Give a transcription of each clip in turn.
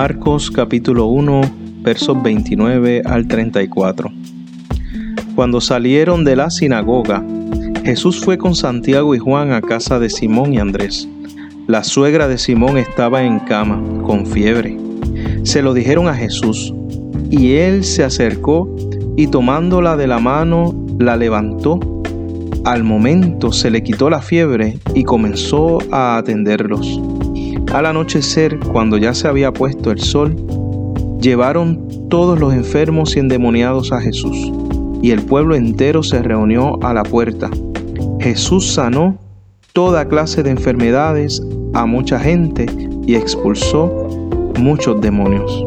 Marcos capítulo 1 versos 29 al 34. Cuando salieron de la sinagoga, Jesús fue con Santiago y Juan a casa de Simón y Andrés. La suegra de Simón estaba en cama, con fiebre. Se lo dijeron a Jesús, y él se acercó y tomándola de la mano, la levantó. Al momento se le quitó la fiebre y comenzó a atenderlos. Al anochecer, cuando ya se había puesto el sol, llevaron todos los enfermos y endemoniados a Jesús, y el pueblo entero se reunió a la puerta. Jesús sanó toda clase de enfermedades a mucha gente y expulsó muchos demonios.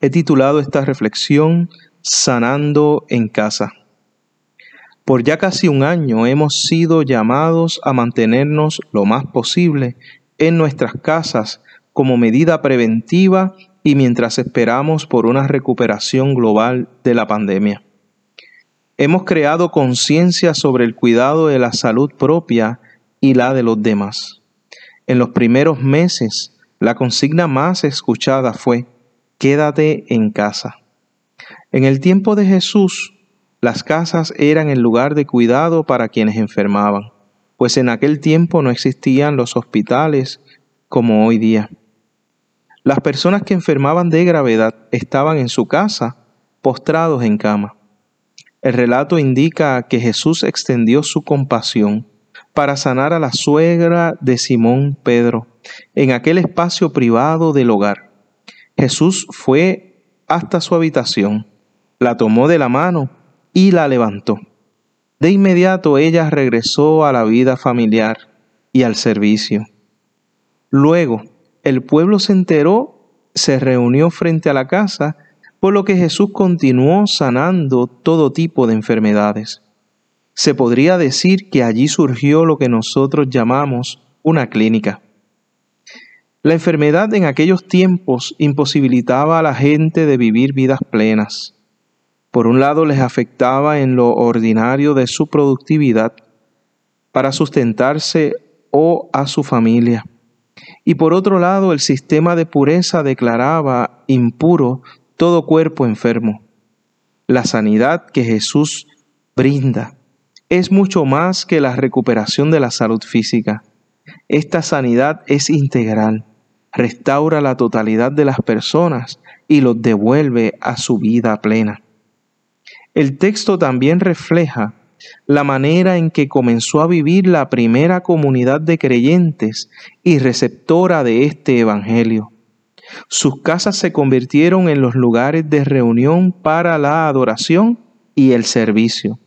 He titulado esta reflexión Sanando en casa. Por ya casi un año hemos sido llamados a mantenernos lo más posible en nuestras casas como medida preventiva y mientras esperamos por una recuperación global de la pandemia. Hemos creado conciencia sobre el cuidado de la salud propia y la de los demás. En los primeros meses, la consigna más escuchada fue, quédate en casa. En el tiempo de Jesús, las casas eran el lugar de cuidado para quienes enfermaban pues en aquel tiempo no existían los hospitales como hoy día. Las personas que enfermaban de gravedad estaban en su casa, postrados en cama. El relato indica que Jesús extendió su compasión para sanar a la suegra de Simón Pedro en aquel espacio privado del hogar. Jesús fue hasta su habitación, la tomó de la mano y la levantó. De inmediato ella regresó a la vida familiar y al servicio. Luego, el pueblo se enteró, se reunió frente a la casa, por lo que Jesús continuó sanando todo tipo de enfermedades. Se podría decir que allí surgió lo que nosotros llamamos una clínica. La enfermedad en aquellos tiempos imposibilitaba a la gente de vivir vidas plenas. Por un lado les afectaba en lo ordinario de su productividad para sustentarse o a su familia. Y por otro lado el sistema de pureza declaraba impuro todo cuerpo enfermo. La sanidad que Jesús brinda es mucho más que la recuperación de la salud física. Esta sanidad es integral, restaura la totalidad de las personas y los devuelve a su vida plena. El texto también refleja la manera en que comenzó a vivir la primera comunidad de creyentes y receptora de este Evangelio. Sus casas se convirtieron en los lugares de reunión para la adoración y el servicio.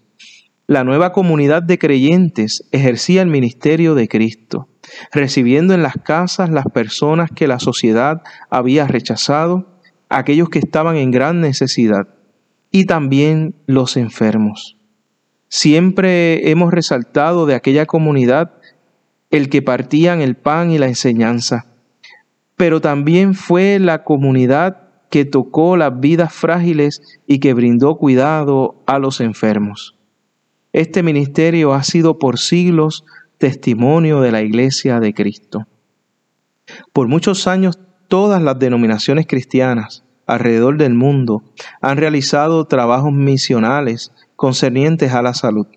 La nueva comunidad de creyentes ejercía el ministerio de Cristo, recibiendo en las casas las personas que la sociedad había rechazado, aquellos que estaban en gran necesidad y también los enfermos. Siempre hemos resaltado de aquella comunidad el que partían el pan y la enseñanza, pero también fue la comunidad que tocó las vidas frágiles y que brindó cuidado a los enfermos. Este ministerio ha sido por siglos testimonio de la Iglesia de Cristo. Por muchos años todas las denominaciones cristianas alrededor del mundo han realizado trabajos misionales concernientes a la salud.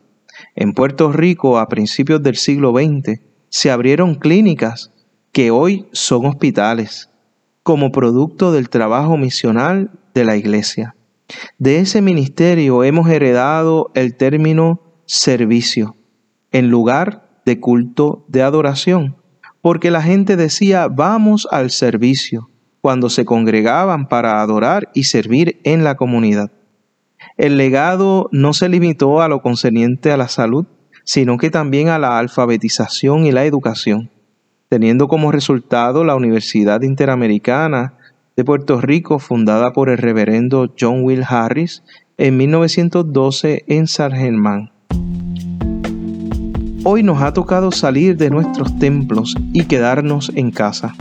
En Puerto Rico, a principios del siglo XX, se abrieron clínicas que hoy son hospitales, como producto del trabajo misional de la Iglesia. De ese ministerio hemos heredado el término servicio, en lugar de culto de adoración, porque la gente decía, vamos al servicio cuando se congregaban para adorar y servir en la comunidad. El legado no se limitó a lo concerniente a la salud, sino que también a la alfabetización y la educación, teniendo como resultado la Universidad Interamericana de Puerto Rico, fundada por el reverendo John Will Harris en 1912 en San Germán. Hoy nos ha tocado salir de nuestros templos y quedarnos en casa.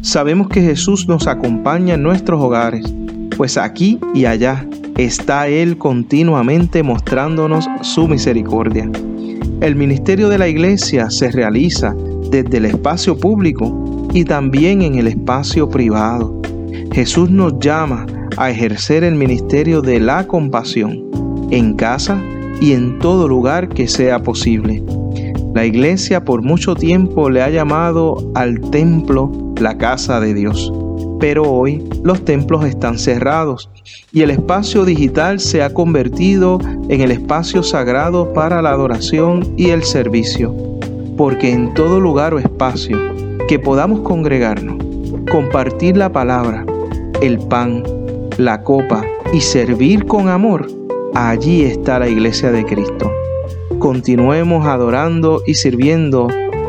Sabemos que Jesús nos acompaña en nuestros hogares, pues aquí y allá está Él continuamente mostrándonos su misericordia. El ministerio de la iglesia se realiza desde el espacio público y también en el espacio privado. Jesús nos llama a ejercer el ministerio de la compasión en casa y en todo lugar que sea posible. La iglesia por mucho tiempo le ha llamado al templo la casa de Dios, pero hoy los templos están cerrados y el espacio digital se ha convertido en el espacio sagrado para la adoración y el servicio, porque en todo lugar o espacio que podamos congregarnos, compartir la palabra, el pan, la copa y servir con amor, allí está la iglesia de Cristo. Continuemos adorando y sirviendo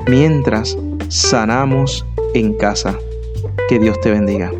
mientras sanamos en casa. Que Dios te bendiga.